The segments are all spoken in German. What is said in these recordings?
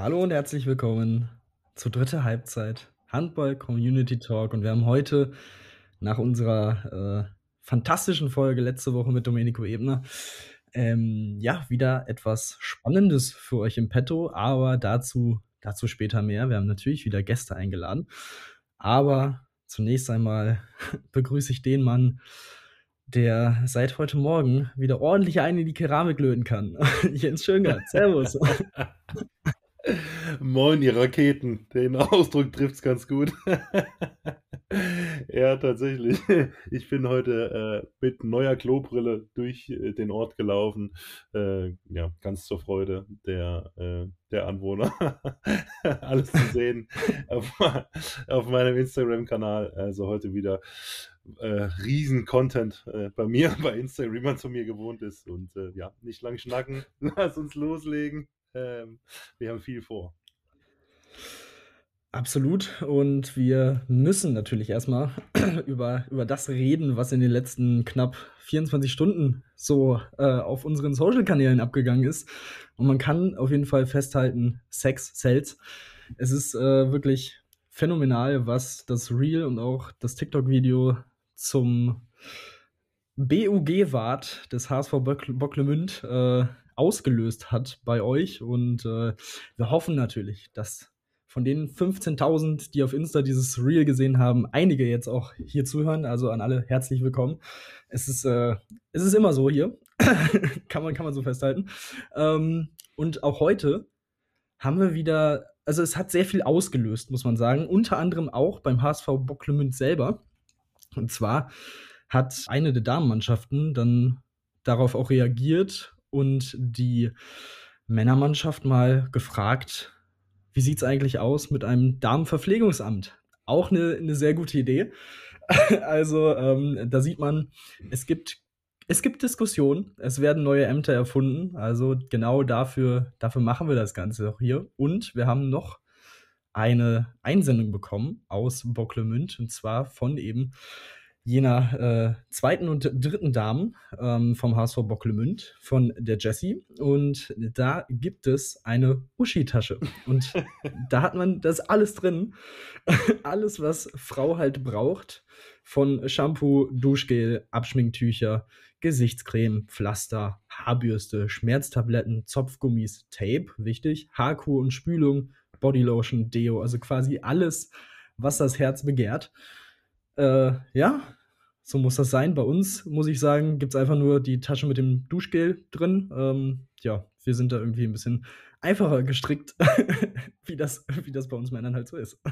Hallo und herzlich willkommen zur dritten Halbzeit Handball Community Talk. Und wir haben heute nach unserer äh, fantastischen Folge letzte Woche mit Domenico Ebner ähm, ja wieder etwas Spannendes für euch im Petto, aber dazu, dazu später mehr. Wir haben natürlich wieder Gäste eingeladen. Aber zunächst einmal begrüße ich den Mann, der seit heute Morgen wieder ordentlich einen in die Keramik löten kann. Jens Schöngert, Servus. Moin, ihr Raketen. Den Ausdruck trifft es ganz gut. ja, tatsächlich. Ich bin heute äh, mit neuer Klobrille durch äh, den Ort gelaufen. Äh, ja, ganz zur Freude der, äh, der Anwohner. Alles zu sehen auf, auf meinem Instagram-Kanal. Also heute wieder äh, Riesen-Content äh, bei mir, bei Instagram, wie man zu mir gewohnt ist. Und ja, nicht lang schnacken. Lass uns loslegen. Ähm, wir haben viel vor. Absolut. Und wir müssen natürlich erstmal über, über das reden, was in den letzten knapp 24 Stunden so äh, auf unseren Social-Kanälen abgegangen ist. Und man kann auf jeden Fall festhalten, Sex sells. Es ist äh, wirklich phänomenal, was das Reel und auch das TikTok-Video zum BUG-Wart des HSV Bocklemünd äh, ausgelöst hat bei euch. Und äh, wir hoffen natürlich, dass von den 15.000, die auf Insta dieses Reel gesehen haben, einige jetzt auch hier zuhören. Also an alle herzlich willkommen. Es ist, äh, es ist immer so hier. kann, man, kann man so festhalten. Ähm, und auch heute haben wir wieder, also es hat sehr viel ausgelöst, muss man sagen. Unter anderem auch beim HSV Bocklemünd selber. Und zwar hat eine der Damenmannschaften dann darauf auch reagiert und die Männermannschaft mal gefragt, wie sieht es eigentlich aus mit einem Damenverpflegungsamt? Auch eine, eine sehr gute Idee. also ähm, da sieht man, es gibt, es gibt Diskussionen, es werden neue Ämter erfunden. Also genau dafür, dafür machen wir das Ganze auch hier. Und wir haben noch eine Einsendung bekommen aus Bocklemünd und zwar von eben jener äh, zweiten und dritten Damen ähm, vom HSV Bocklemünd, von der Jessie. Und da gibt es eine Uschi-Tasche. Und da hat man das alles drin. alles, was Frau halt braucht. Von Shampoo, Duschgel, Abschminktücher, Gesichtscreme, Pflaster, Haarbürste, Schmerztabletten, Zopfgummis, Tape, wichtig, Haarkuh und Spülung, Bodylotion, Deo, also quasi alles, was das Herz begehrt. Äh, ja, so muss das sein. Bei uns, muss ich sagen, gibt es einfach nur die Tasche mit dem Duschgel drin. Ähm, ja, wir sind da irgendwie ein bisschen einfacher gestrickt, wie, das, wie das bei uns Männern halt so ist.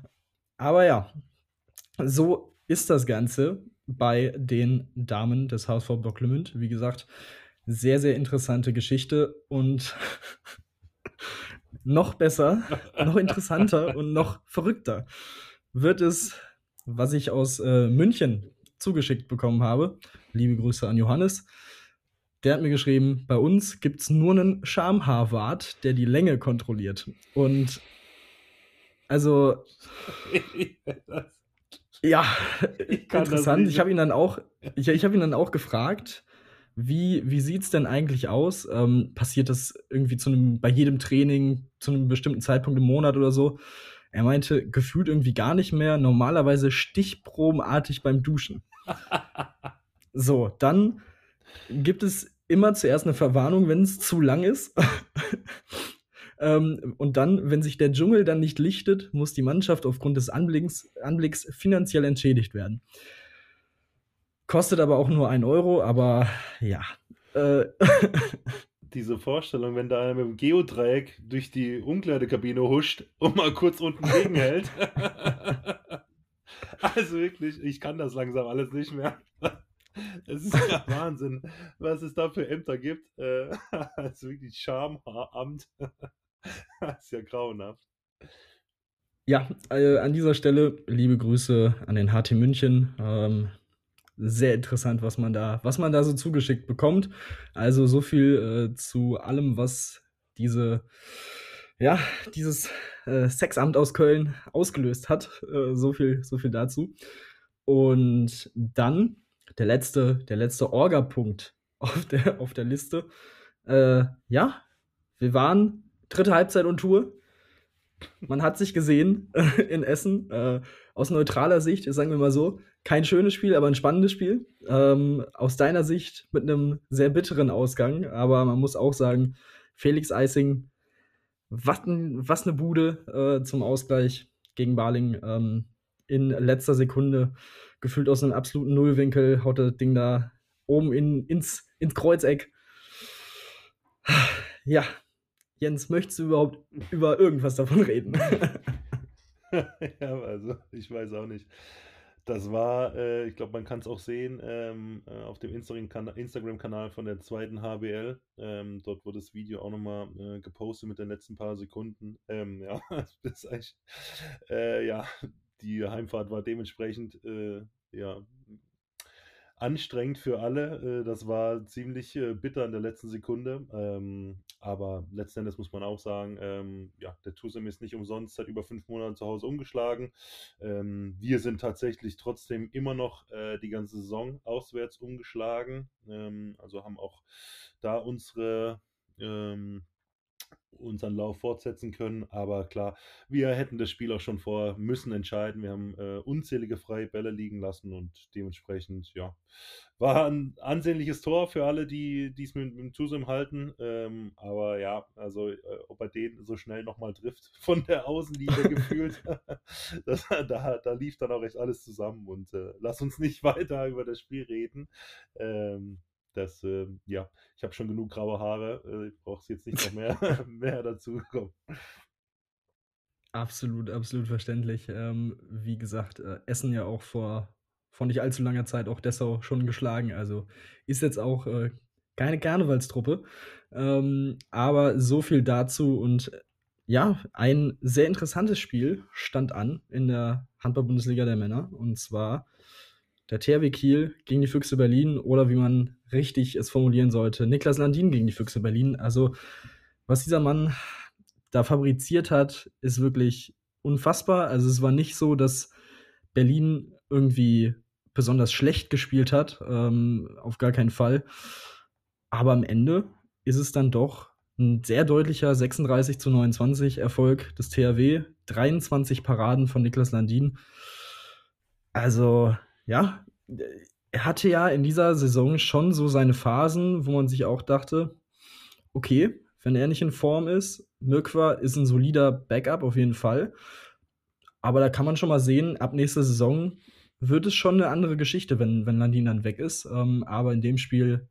Aber ja, so ist das Ganze bei den Damen des HSV Bocklemünd. Wie gesagt, sehr, sehr interessante Geschichte und noch besser, noch interessanter und noch verrückter wird es, was ich aus äh, München zugeschickt bekommen habe. Liebe Grüße an Johannes. Der hat mir geschrieben, bei uns gibt es nur einen Schamhaarwart, der die Länge kontrolliert. Und also ja, ich interessant. Ich habe ihn dann auch, ich, ich habe ihn dann auch gefragt, wie, wie sieht es denn eigentlich aus? Ähm, passiert das irgendwie zu einem, bei jedem Training zu einem bestimmten Zeitpunkt im Monat oder so? Er meinte, gefühlt irgendwie gar nicht mehr, normalerweise stichprobenartig beim Duschen. So, dann gibt es immer zuerst eine Verwarnung, wenn es zu lang ist. ähm, und dann, wenn sich der Dschungel dann nicht lichtet, muss die Mannschaft aufgrund des Anblicks, Anblicks finanziell entschädigt werden. Kostet aber auch nur ein Euro, aber ja. Äh diese Vorstellung, wenn da einer mit dem Geodreieck durch die Umkleidekabine huscht und mal kurz unten gegenhält. also wirklich, ich kann das langsam alles nicht mehr. Es ist ja Wahnsinn, was es da für Ämter gibt. Also wirklich Schamhaaramt. Das ist ja grauenhaft. Ja, äh, an dieser Stelle liebe Grüße an den HT München. Ähm, sehr interessant, was man da, was man da so zugeschickt bekommt. Also so viel äh, zu allem, was diese, ja, dieses äh, Sexamt aus Köln ausgelöst hat. Äh, so viel, so viel dazu. Und dann der letzte, der letzte Orga-Punkt auf der, auf der Liste. Äh, ja, wir waren dritte Halbzeit und Tour. Man hat sich gesehen äh, in Essen. Äh, aus neutraler Sicht, sagen wir mal so, kein schönes Spiel, aber ein spannendes Spiel. Ähm, aus deiner Sicht mit einem sehr bitteren Ausgang, aber man muss auch sagen, Felix Eising, was, was eine Bude äh, zum Ausgleich gegen Barling. Ähm, in letzter Sekunde gefühlt aus einem absoluten Nullwinkel haut das Ding da oben in, ins, ins Kreuzeck. Ja, Jens, möchtest du überhaupt über irgendwas davon reden? ja, also ich weiß auch nicht. Das war, äh, ich glaube, man kann es auch sehen ähm, äh, auf dem Instagram-Kanal von der zweiten HBL. Ähm, dort wurde das Video auch nochmal äh, gepostet mit den letzten paar Sekunden. Ähm, ja, das ist eigentlich, äh, ja, die Heimfahrt war dementsprechend, äh, ja, anstrengend für alle. Äh, das war ziemlich äh, bitter in der letzten Sekunde. Ähm, aber letzten Endes muss man auch sagen, ähm, ja, der Tusem ist nicht umsonst seit über fünf Monaten zu Hause umgeschlagen. Ähm, wir sind tatsächlich trotzdem immer noch äh, die ganze Saison auswärts umgeschlagen. also haben auch da unsere unseren Lauf fortsetzen können. Aber klar, wir hätten das Spiel auch schon vor müssen entscheiden. Wir haben äh, unzählige freie Bälle liegen lassen und dementsprechend, ja, war ein ansehnliches Tor für alle, die es mit, mit dem Tusum halten. Ähm, aber ja, also äh, ob er den so schnell nochmal trifft von der Außenlinie gefühlt, das, da, da lief dann auch echt alles zusammen und äh, lass uns nicht weiter über das Spiel reden. Ähm, das, äh, ja, ich habe schon genug graue Haare. Äh, ich brauche jetzt nicht noch mehr, mehr dazu kommen. Absolut, absolut verständlich. Ähm, wie gesagt, äh, Essen ja auch vor, vor nicht allzu langer Zeit auch Dessau schon geschlagen. Also ist jetzt auch äh, keine Karnevalstruppe. Ähm, aber so viel dazu. Und ja, ein sehr interessantes Spiel stand an in der Handball-Bundesliga der Männer. Und zwar der THW Kiel gegen die Füchse Berlin oder wie man richtig es formulieren sollte, Niklas Landin gegen die Füchse Berlin. Also, was dieser Mann da fabriziert hat, ist wirklich unfassbar. Also, es war nicht so, dass Berlin irgendwie besonders schlecht gespielt hat, ähm, auf gar keinen Fall. Aber am Ende ist es dann doch ein sehr deutlicher 36 zu 29 Erfolg des THW, 23 Paraden von Niklas Landin. Also, ja, er hatte ja in dieser Saison schon so seine Phasen, wo man sich auch dachte, okay, wenn er nicht in Form ist, Mirkwa ist ein solider Backup auf jeden Fall. Aber da kann man schon mal sehen, ab nächster Saison wird es schon eine andere Geschichte, wenn, wenn Landin dann weg ist. Ähm, aber in dem Spiel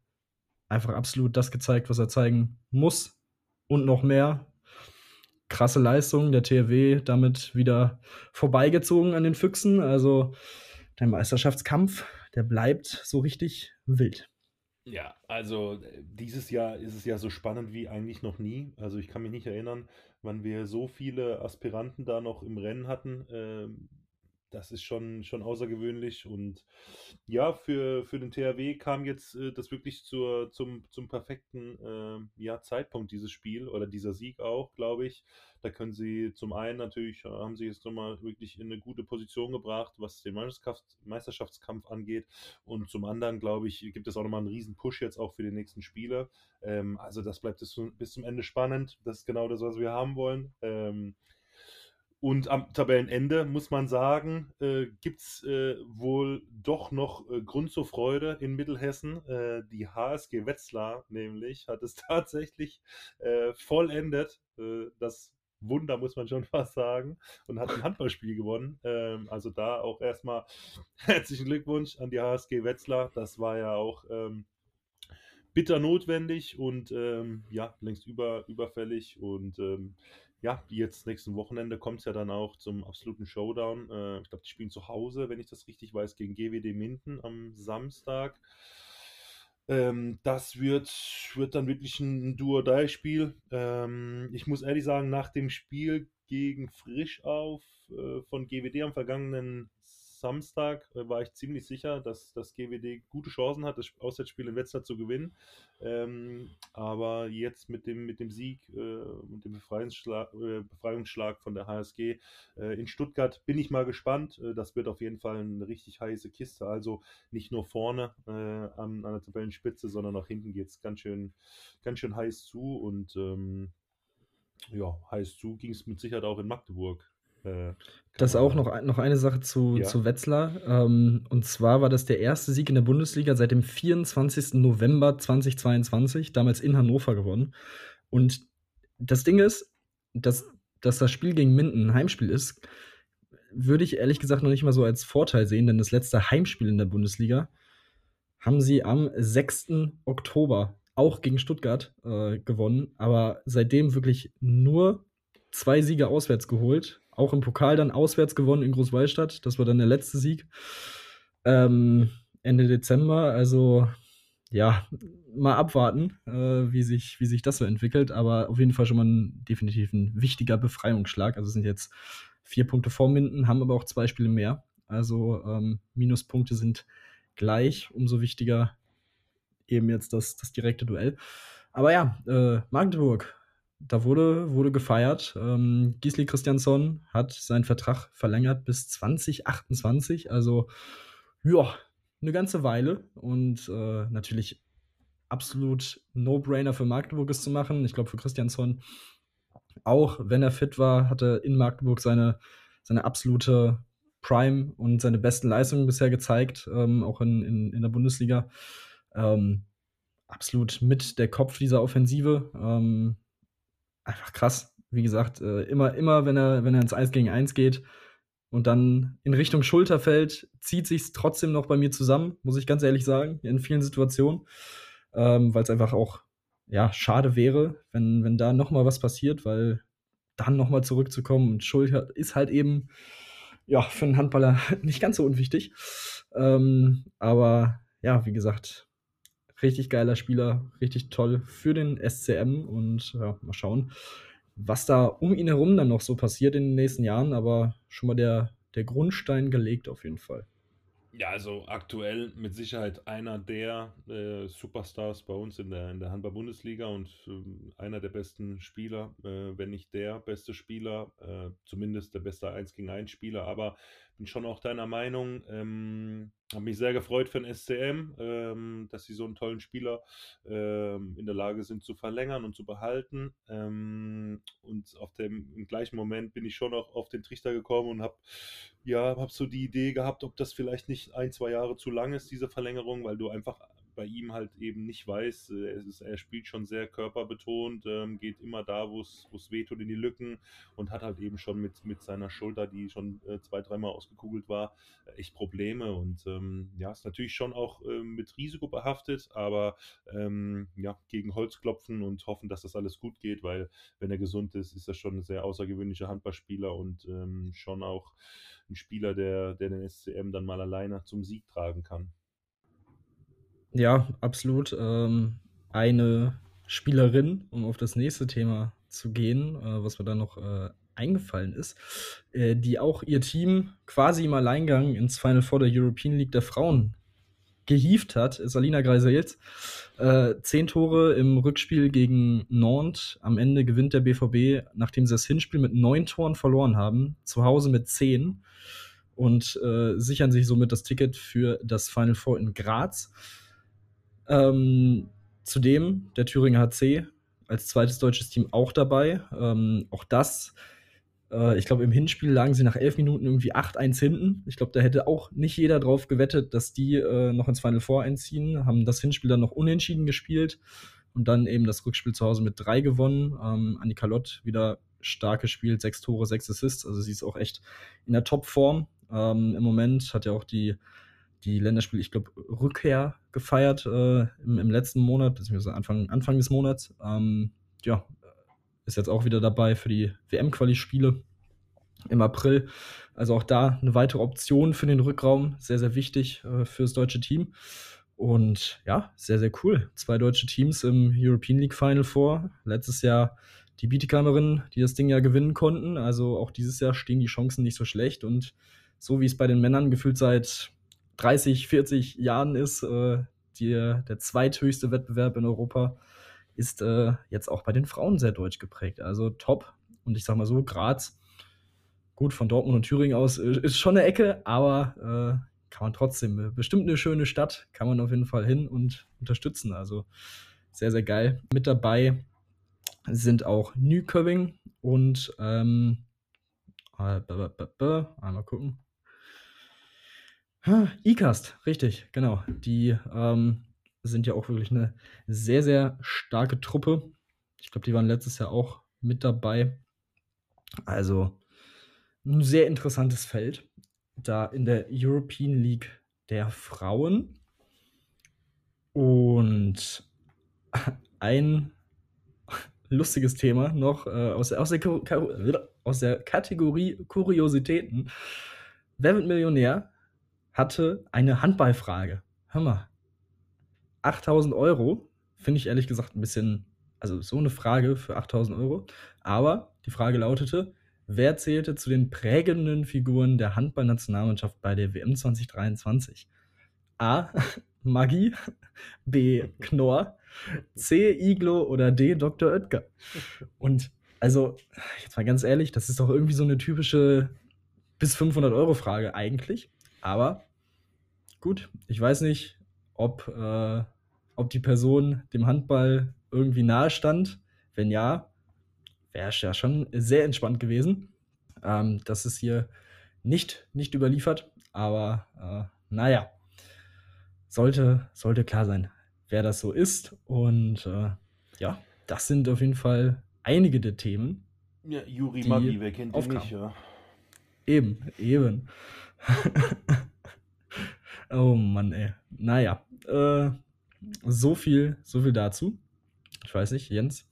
einfach absolut das gezeigt, was er zeigen muss. Und noch mehr. Krasse Leistung, der THW damit wieder vorbeigezogen an den Füchsen. Also der Meisterschaftskampf, der bleibt so richtig wild. Ja, also äh, dieses Jahr ist es ja so spannend wie eigentlich noch nie. Also ich kann mich nicht erinnern, wann wir so viele Aspiranten da noch im Rennen hatten. Ähm, das ist schon, schon außergewöhnlich. Und ja, für, für den THW kam jetzt äh, das wirklich zur, zum, zum perfekten äh, ja, Zeitpunkt, dieses Spiel oder dieser Sieg auch, glaube ich. Da können sie zum einen natürlich, äh, haben sie jetzt nochmal wirklich in eine gute Position gebracht, was den Meisterschaftskampf angeht. Und zum anderen, glaube ich, gibt es auch nochmal einen riesen Push jetzt auch für die nächsten Spiele. Ähm, also das bleibt bis zum, bis zum Ende spannend. Das ist genau das, was wir haben wollen. Ähm, und am Tabellenende muss man sagen, äh, gibt es äh, wohl doch noch äh, Grund zur Freude in Mittelhessen. Äh, die HSG Wetzlar nämlich hat es tatsächlich äh, vollendet. Äh, das Wunder muss man schon fast sagen und hat ein Handballspiel gewonnen. Ähm, also da auch erstmal herzlichen Glückwunsch an die HSG Wetzlar. Das war ja auch ähm, bitter notwendig und ähm, ja, längst über, überfällig und ähm, ja, jetzt nächsten Wochenende kommt es ja dann auch zum absoluten Showdown. Äh, ich glaube, die spielen zu Hause, wenn ich das richtig weiß, gegen GWD Minden am Samstag. Ähm, das wird, wird dann wirklich ein Duo-Die-Spiel. Ähm, ich muss ehrlich sagen, nach dem Spiel gegen Frischauf äh, von GWD am vergangenen Samstag äh, war ich ziemlich sicher, dass das GWD gute Chancen hat, das Auswärtsspiel in Wetzlar zu gewinnen. Ähm, aber jetzt mit dem, mit dem Sieg äh, und dem Befreiungsschlag, äh, Befreiungsschlag von der HSG äh, in Stuttgart bin ich mal gespannt. Äh, das wird auf jeden Fall eine richtig heiße Kiste. Also nicht nur vorne an, an, der Tabellenspitze, sondern auch hinten geht es ganz schön, ganz schön heiß zu. Und ähm, ja, heißt zu, ging es mit Sicherheit auch in Magdeburg. Äh, das auch noch, noch eine Sache zu, ja. zu Wetzlar. Ähm, und zwar war das der erste Sieg in der Bundesliga seit dem 24. November 2022, damals in Hannover gewonnen. Und das Ding ist, dass, dass das Spiel gegen Minden ein Heimspiel ist, würde ich ehrlich gesagt noch nicht mal so als Vorteil sehen, denn das letzte Heimspiel in der Bundesliga haben sie am 6. Oktober auch gegen Stuttgart äh, gewonnen, aber seitdem wirklich nur zwei Siege auswärts geholt. Auch im Pokal dann auswärts gewonnen in Großwallstadt. Das war dann der letzte Sieg. Ähm, Ende Dezember. Also ja, mal abwarten, äh, wie, sich, wie sich das so entwickelt. Aber auf jeden Fall schon mal ein, definitiv ein wichtiger Befreiungsschlag. Also sind jetzt vier Punkte vor Minden, haben aber auch zwei Spiele mehr. Also ähm, Minuspunkte sind gleich. Umso wichtiger eben jetzt das, das direkte Duell. Aber ja, äh, Magdeburg, da wurde, wurde gefeiert. Ähm, Gisli Christiansson hat seinen Vertrag verlängert bis 2028. Also, ja, eine ganze Weile. Und äh, natürlich absolut No-Brainer für Magdeburg es zu machen. Ich glaube, für Christiansson auch, wenn er fit war, hatte in Magdeburg seine, seine absolute Prime und seine besten Leistungen bisher gezeigt, ähm, auch in, in, in der Bundesliga. Ähm, absolut mit der Kopf dieser Offensive. Ähm, einfach krass. Wie gesagt, äh, immer, immer, wenn er, wenn er ins 1 gegen 1 geht und dann in Richtung Schulter fällt, zieht sich trotzdem noch bei mir zusammen, muss ich ganz ehrlich sagen, in vielen Situationen. Ähm, Weil es einfach auch ja, schade wäre, wenn, wenn da nochmal was passiert, weil dann nochmal zurückzukommen und Schulter ist halt eben ja, für einen Handballer nicht ganz so unwichtig. Ähm, aber ja, wie gesagt, richtig geiler Spieler, richtig toll für den SCM und ja, mal schauen, was da um ihn herum dann noch so passiert in den nächsten Jahren, aber schon mal der, der Grundstein gelegt auf jeden Fall. Ja, also aktuell mit Sicherheit einer der äh, Superstars bei uns in der, in der Handball-Bundesliga und äh, einer der besten Spieler, äh, wenn nicht der beste Spieler, äh, zumindest der beste 1 gegen 1 Spieler, aber bin schon auch deiner Meinung. Ähm, habe mich sehr gefreut für den SCM, ähm, dass sie so einen tollen Spieler ähm, in der Lage sind zu verlängern und zu behalten. Ähm, und auf dem im gleichen Moment bin ich schon auch auf den Trichter gekommen und habe ja, habe so die Idee gehabt, ob das vielleicht nicht ein, zwei Jahre zu lang ist, diese Verlängerung, weil du einfach bei ihm halt eben nicht weiß. Er, ist, er spielt schon sehr körperbetont, ähm, geht immer da, wo es wehtut, in die Lücken und hat halt eben schon mit, mit seiner Schulter, die schon äh, zwei, dreimal ausgekugelt war, äh, echt Probleme. Und ähm, ja, ist natürlich schon auch äh, mit Risiko behaftet, aber ähm, ja, gegen Holz klopfen und hoffen, dass das alles gut geht, weil wenn er gesund ist, ist er schon ein sehr außergewöhnlicher Handballspieler und ähm, schon auch ein Spieler, der, der den SCM dann mal alleine zum Sieg tragen kann. Ja, absolut. Ähm, eine Spielerin, um auf das nächste Thema zu gehen, äh, was mir da noch äh, eingefallen ist, äh, die auch ihr Team quasi im Alleingang ins Final Four der European League der Frauen gehievt hat, ist Alina Greisels. Äh, zehn Tore im Rückspiel gegen Nantes. Am Ende gewinnt der BVB, nachdem sie das Hinspiel mit neun Toren verloren haben, zu Hause mit zehn und äh, sichern sich somit das Ticket für das Final Four in Graz. Ähm, zudem der Thüringer HC als zweites deutsches Team auch dabei. Ähm, auch das, äh, ich glaube, im Hinspiel lagen sie nach elf Minuten irgendwie 8-1 hinten. Ich glaube, da hätte auch nicht jeder drauf gewettet, dass die äh, noch ins Final Four einziehen. Haben das Hinspiel dann noch unentschieden gespielt und dann eben das Rückspiel zu Hause mit drei gewonnen. Ähm, Annika Lott wieder stark gespielt, sechs Tore, sechs Assists. Also sie ist auch echt in der Topform. Ähm, Im Moment hat ja auch die die Länderspiele, ich glaube, Rückkehr gefeiert äh, im, im, letzten Monat, beziehungsweise Anfang, Anfang des Monats. Ähm, ja, ist jetzt auch wieder dabei für die WM-Quali-Spiele im April. Also auch da eine weitere Option für den Rückraum, sehr, sehr wichtig äh, für das deutsche Team. Und ja, sehr, sehr cool. Zwei deutsche Teams im European League Final vor. Letztes Jahr die Bietikamerinnen, die das Ding ja gewinnen konnten. Also auch dieses Jahr stehen die Chancen nicht so schlecht. Und so wie es bei den Männern gefühlt seit 30, 40 Jahren ist, äh, die, der zweithöchste Wettbewerb in Europa, ist äh, jetzt auch bei den Frauen sehr deutsch geprägt. Also top. Und ich sag mal so, Graz, gut, von Dortmund und Thüringen aus äh, ist schon eine Ecke, aber äh, kann man trotzdem, äh, bestimmt eine schöne Stadt, kann man auf jeden Fall hin und unterstützen. Also sehr, sehr geil. Mit dabei sind auch Nyköping und ähm, äh, einmal gucken. ICAST, richtig, genau. Die ähm, sind ja auch wirklich eine sehr, sehr starke Truppe. Ich glaube, die waren letztes Jahr auch mit dabei. Also ein sehr interessantes Feld. Da in der European League der Frauen. Und ein lustiges Thema noch äh, aus, aus, der, aus der Kategorie Kuriositäten. Wer wird Millionär hatte eine Handballfrage. Hör mal. 8000 Euro finde ich ehrlich gesagt ein bisschen, also so eine Frage für 8000 Euro. Aber die Frage lautete, wer zählte zu den prägenden Figuren der Handballnationalmannschaft bei der WM 2023? A. Maggi, B. Knorr, C. Iglo oder D. Dr. Oetker. Und also, jetzt mal ganz ehrlich, das ist doch irgendwie so eine typische bis 500 Euro Frage eigentlich. Aber gut, ich weiß nicht, ob, äh, ob die Person dem Handball irgendwie nahe stand. Wenn ja, wäre es ja schon sehr entspannt gewesen. Ähm, das ist hier nicht, nicht überliefert, aber äh, naja, sollte, sollte klar sein, wer das so ist. Und äh, ja, das sind auf jeden Fall einige der Themen. Ja, Juri Maggi, wer kennt ihn nicht, ja. Eben, eben. oh Mann, ey. Naja, äh, so viel, so viel dazu. Ich weiß nicht, Jens,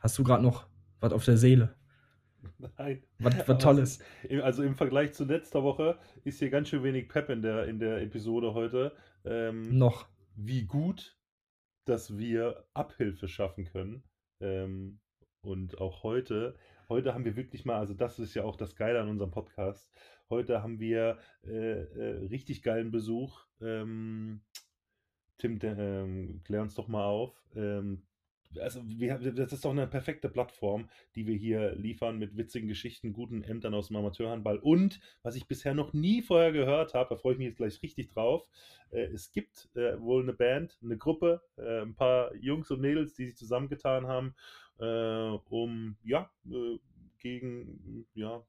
hast du gerade noch was auf der Seele? Nein. Was, was Tolles. Also im Vergleich zu letzter Woche ist hier ganz schön wenig Pep in der, in der Episode heute. Ähm, noch. Wie gut, dass wir Abhilfe schaffen können. Ähm, und auch heute Heute haben wir wirklich mal, also das ist ja auch das Geile an unserem Podcast. Heute haben wir äh, äh, richtig geilen Besuch. Ähm, Tim, ähm, klär uns doch mal auf. Ähm, also wir, das ist doch eine perfekte Plattform, die wir hier liefern mit witzigen Geschichten, guten Ämtern aus dem Amateurhandball und was ich bisher noch nie vorher gehört habe, da freue ich mich jetzt gleich richtig drauf. Äh, es gibt äh, wohl eine Band, eine Gruppe, äh, ein paar Jungs und Mädels, die sich zusammengetan haben äh, um ja gegen ja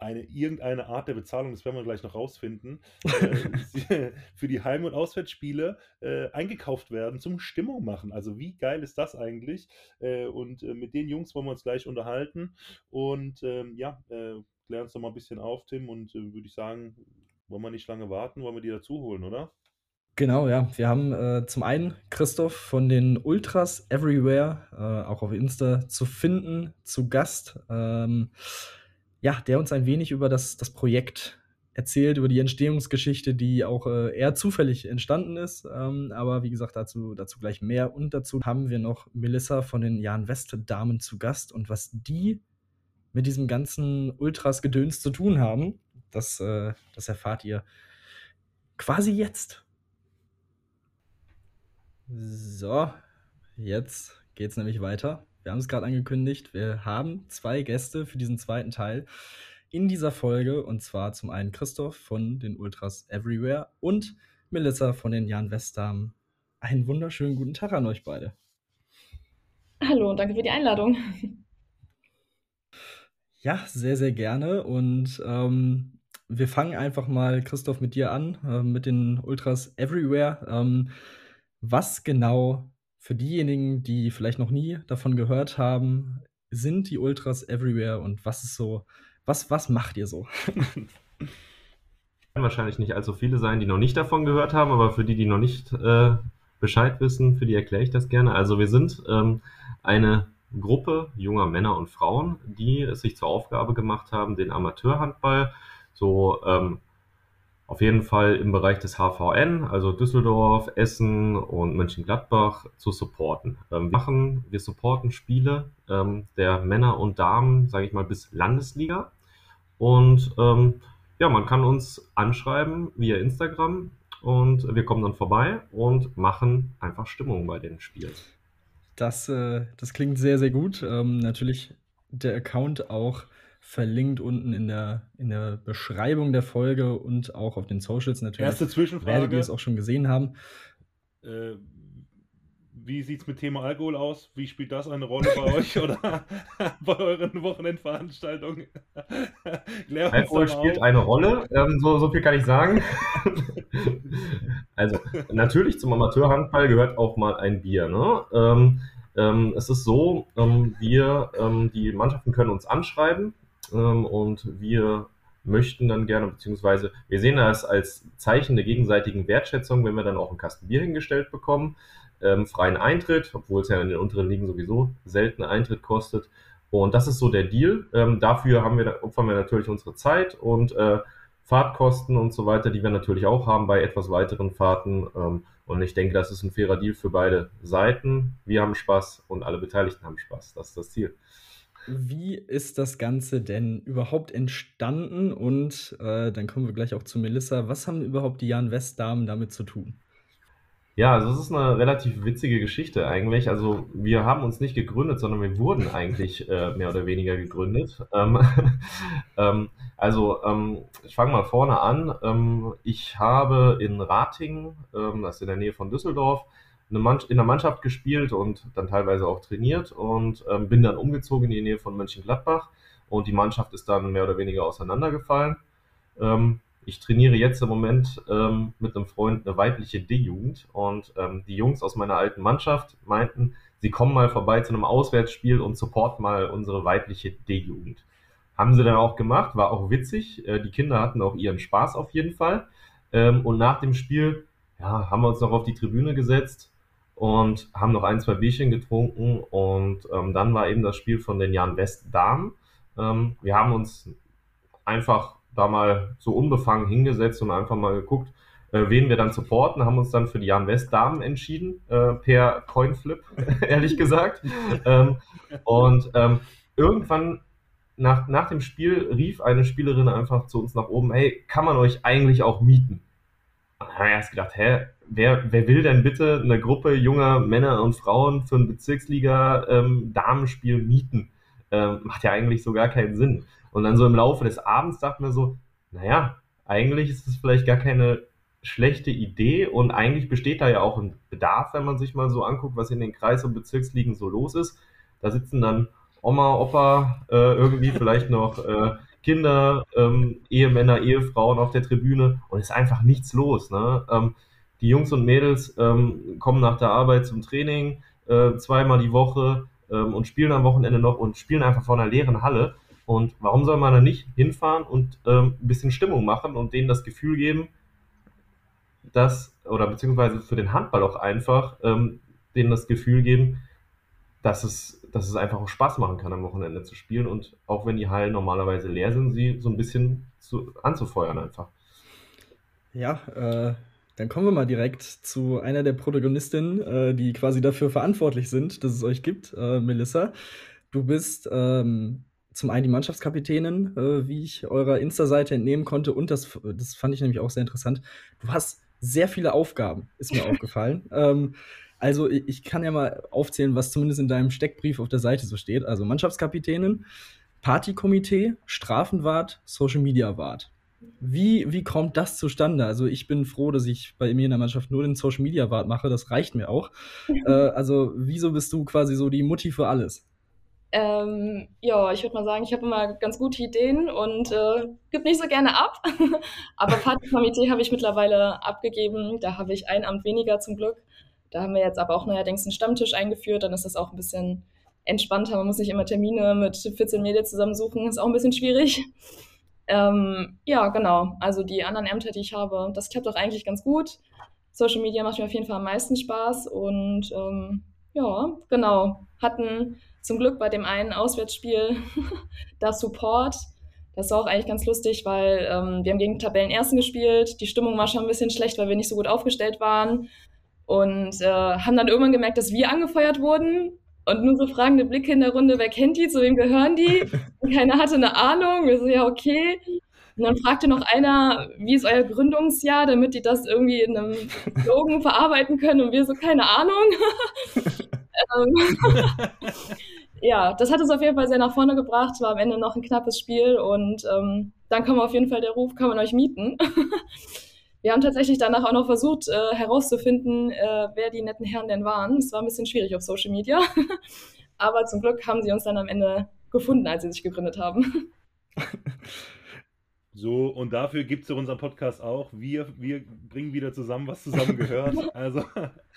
eine irgendeine Art der Bezahlung, das werden wir gleich noch rausfinden, äh, für die Heim- und Auswärtsspiele äh, eingekauft werden zum Stimmung machen. Also wie geil ist das eigentlich? Äh, und äh, mit den Jungs wollen wir uns gleich unterhalten. Und ähm, ja, äh, klär uns doch mal ein bisschen auf, Tim. Und äh, würde ich sagen, wollen wir nicht lange warten, wollen wir die dazu holen, oder? Genau, ja. Wir haben äh, zum einen Christoph von den Ultras Everywhere, auch auf Insta zu finden, zu Gast. Ähm, ja, der uns ein wenig über das, das Projekt erzählt, über die Entstehungsgeschichte, die auch äh, eher zufällig entstanden ist. Ähm, aber wie gesagt, dazu, dazu gleich mehr. Und dazu haben wir noch Melissa von den Jan West Damen zu Gast. Und was die mit diesem ganzen Ultras-Gedöns zu tun haben, das, äh, das erfahrt ihr quasi jetzt. So, jetzt geht's nämlich weiter. Wir haben es gerade angekündigt. Wir haben zwei Gäste für diesen zweiten Teil in dieser Folge. Und zwar zum einen Christoph von den Ultras Everywhere und Melissa von den Jan Westdamen. Einen wunderschönen guten Tag an euch beide. Hallo und danke für die Einladung. Ja, sehr, sehr gerne. Und ähm, wir fangen einfach mal, Christoph, mit dir an, äh, mit den Ultras Everywhere. Ähm, was genau für diejenigen, die vielleicht noch nie davon gehört haben, sind die Ultras Everywhere und was ist so, was, was macht ihr so? wahrscheinlich nicht allzu viele sein, die noch nicht davon gehört haben, aber für die, die noch nicht äh, Bescheid wissen, für die erkläre ich das gerne. Also wir sind ähm, eine Gruppe junger Männer und Frauen, die es sich zur Aufgabe gemacht haben, den Amateurhandball so ähm, auf jeden Fall im Bereich des HVN, also Düsseldorf, Essen und Mönchengladbach, zu supporten. Ähm, wir machen, wir supporten Spiele ähm, der Männer und Damen, sage ich mal, bis Landesliga. Und ähm, ja, man kann uns anschreiben via Instagram und wir kommen dann vorbei und machen einfach Stimmung bei den Spielen. Das, äh, das klingt sehr, sehr gut. Ähm, natürlich der Account auch verlinkt unten in der, in der Beschreibung der Folge und auch auf den Socials natürlich. Erste Zwischenfrage. Werdet ihr es auch schon gesehen haben. Äh, wie sieht es mit Thema Alkohol aus? Wie spielt das eine Rolle bei euch oder bei euren Wochenendveranstaltungen? Alkohol spielt auf. eine Rolle, ähm, so, so viel kann ich sagen. also, natürlich zum Amateurhandball gehört auch mal ein Bier. Ne? Ähm, ähm, es ist so, ähm, wir, ähm, die Mannschaften können uns anschreiben ähm, und wir möchten dann gerne, beziehungsweise wir sehen das als Zeichen der gegenseitigen Wertschätzung, wenn wir dann auch einen Kasten Bier hingestellt bekommen, ähm, freien Eintritt, obwohl es ja in den unteren Ligen sowieso selten Eintritt kostet. Und das ist so der Deal. Ähm, dafür haben wir, opfern wir natürlich unsere Zeit und äh, Fahrtkosten und so weiter, die wir natürlich auch haben bei etwas weiteren Fahrten. Ähm, und ich denke, das ist ein fairer Deal für beide Seiten. Wir haben Spaß und alle Beteiligten haben Spaß. Das ist das Ziel. Wie ist das Ganze denn überhaupt entstanden? Und äh, dann kommen wir gleich auch zu Melissa. Was haben überhaupt die Jan West-Damen damit zu tun? Ja, also es ist eine relativ witzige Geschichte eigentlich. Also wir haben uns nicht gegründet, sondern wir wurden eigentlich äh, mehr oder weniger gegründet. Ähm, ähm, also ähm, ich fange mal vorne an. Ähm, ich habe in Ratingen, ähm, das ist in der Nähe von Düsseldorf, in der Mannschaft gespielt und dann teilweise auch trainiert und ähm, bin dann umgezogen in die Nähe von Mönchengladbach und die Mannschaft ist dann mehr oder weniger auseinandergefallen. Ähm, ich trainiere jetzt im Moment ähm, mit einem Freund eine weibliche D-Jugend und ähm, die Jungs aus meiner alten Mannschaft meinten, sie kommen mal vorbei zu einem Auswärtsspiel und supporten mal unsere weibliche D-Jugend. Haben sie dann auch gemacht, war auch witzig. Äh, die Kinder hatten auch ihren Spaß auf jeden Fall. Ähm, und nach dem Spiel ja, haben wir uns noch auf die Tribüne gesetzt, und haben noch ein, zwei Bierchen getrunken und ähm, dann war eben das Spiel von den Jan West Damen. Ähm, wir haben uns einfach da mal so unbefangen hingesetzt und einfach mal geguckt, äh, wen wir dann supporten, haben uns dann für die Jan West Damen entschieden, äh, per Coinflip, ehrlich gesagt. ähm, und ähm, irgendwann nach, nach dem Spiel rief eine Spielerin einfach zu uns nach oben, hey, kann man euch eigentlich auch mieten? Und dann haben wir erst gedacht, hä, wer, wer will denn bitte eine Gruppe junger Männer und Frauen für ein Bezirksliga-Damenspiel ähm, mieten? Ähm, macht ja eigentlich so gar keinen Sinn. Und dann so im Laufe des Abends dachte man so, naja, eigentlich ist es vielleicht gar keine schlechte Idee und eigentlich besteht da ja auch ein Bedarf, wenn man sich mal so anguckt, was in den Kreis- und Bezirksligen so los ist. Da sitzen dann Oma, Opa, äh, irgendwie vielleicht noch äh, Kinder, ähm, Ehemänner, Ehefrauen auf der Tribüne und ist einfach nichts los. Ne? Ähm, die Jungs und Mädels ähm, kommen nach der Arbeit zum Training äh, zweimal die Woche ähm, und spielen am Wochenende noch und spielen einfach vor einer leeren Halle. Und warum soll man da nicht hinfahren und ähm, ein bisschen Stimmung machen und denen das Gefühl geben, dass, oder beziehungsweise für den Handball auch einfach, ähm, denen das Gefühl geben, dass es, dass es einfach auch Spaß machen kann, am Wochenende zu spielen und auch wenn die Hallen normalerweise leer sind, sie so ein bisschen zu, anzufeuern einfach. Ja, äh, dann kommen wir mal direkt zu einer der Protagonistinnen, äh, die quasi dafür verantwortlich sind, dass es euch gibt, äh, Melissa. Du bist ähm, zum einen die Mannschaftskapitänin, äh, wie ich eurer Insta-Seite entnehmen konnte, und das, das fand ich nämlich auch sehr interessant. Du hast sehr viele Aufgaben, ist mir aufgefallen. Ähm, also ich kann ja mal aufzählen, was zumindest in deinem Steckbrief auf der Seite so steht. Also Mannschaftskapitänin, Partykomitee, Strafenwart, Social Media Wart. Wie, wie kommt das zustande? Also ich bin froh, dass ich bei mir in der Mannschaft nur den Social Media Wart mache, das reicht mir auch. äh, also wieso bist du quasi so die Mutti für alles? Ähm, ja, ich würde mal sagen, ich habe immer ganz gute Ideen und äh, gebe nicht so gerne ab. Aber Partykomitee habe ich mittlerweile abgegeben. Da habe ich ein Amt weniger zum Glück. Da haben wir jetzt aber auch neuerdings einen Stammtisch eingeführt. Dann ist das auch ein bisschen entspannter. Man muss nicht immer Termine mit 14 Mädels zusammensuchen. Ist auch ein bisschen schwierig. Ähm, ja, genau. Also die anderen Ämter, die ich habe, das klappt auch eigentlich ganz gut. Social Media macht mir auf jeden Fall am meisten Spaß und ähm, ja, genau. Hatten zum Glück bei dem einen Auswärtsspiel das Support. Das war auch eigentlich ganz lustig, weil ähm, wir haben gegen Tabellenersten gespielt. Die Stimmung war schon ein bisschen schlecht, weil wir nicht so gut aufgestellt waren. Und äh, haben dann irgendwann gemerkt, dass wir angefeuert wurden und nur so fragende Blicke in der Runde, wer kennt die, zu wem gehören die? Und keiner hatte eine Ahnung. Wir so, ja, okay. Und dann fragte noch einer, wie ist euer Gründungsjahr, damit die das irgendwie in einem Slogan verarbeiten können. Und wir so, keine Ahnung. Ähm, ja, das hat uns auf jeden Fall sehr nach vorne gebracht. War am Ende noch ein knappes Spiel und ähm, dann kam auf jeden Fall der Ruf, kann man euch mieten. Wir haben tatsächlich danach auch noch versucht äh, herauszufinden, äh, wer die netten Herren denn waren. Es war ein bisschen schwierig auf Social Media, aber zum Glück haben sie uns dann am Ende gefunden, als sie sich gegründet haben. So, und dafür gibt es unseren Podcast auch. Wir, wir bringen wieder zusammen, was zusammengehört. also,